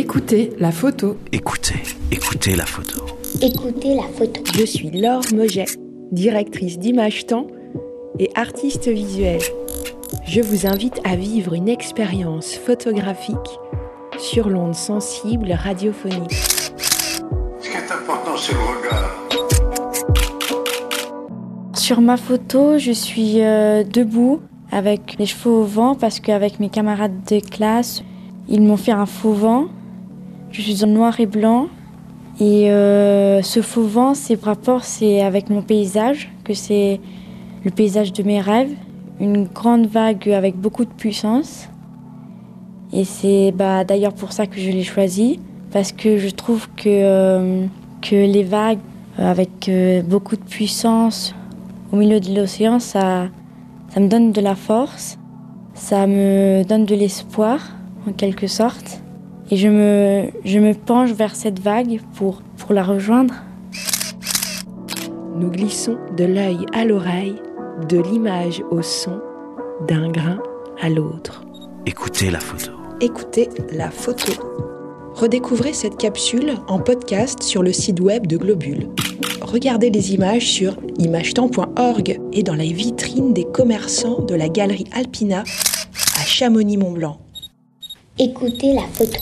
Écoutez la photo. Écoutez, écoutez la photo. Écoutez la photo. Je suis Laure Moget, directrice d'Image Temps et artiste visuelle. Je vous invite à vivre une expérience photographique sur l'onde sensible radiophonique. Ce qui est important, c'est le regard. Sur ma photo, je suis euh, debout avec les cheveux au vent parce qu'avec mes camarades de classe, ils m'ont fait un faux vent. Je suis en noir et blanc. Et euh, ce faux vent, c'est c'est avec mon paysage, que c'est le paysage de mes rêves. Une grande vague avec beaucoup de puissance. Et c'est bah, d'ailleurs pour ça que je l'ai choisi, parce que je trouve que, euh, les vagues euh, avec beaucoup de puissance au milieu de l'océan, ça, ça me donne de la force, ça me donne de l'espoir en quelque sorte. Et je me, je me penche vers cette vague pour, pour la rejoindre. Nous glissons de l'œil à l'oreille, de l'image au son, d'un grain à l'autre. Écoutez la photo. Écoutez la photo. Redécouvrez cette capsule en podcast sur le site web de Globule. Regardez les images sur imagetemps.org et dans la vitrine des commerçants de la galerie Alpina à Chamonix-Mont-Blanc. Écoutez la photo.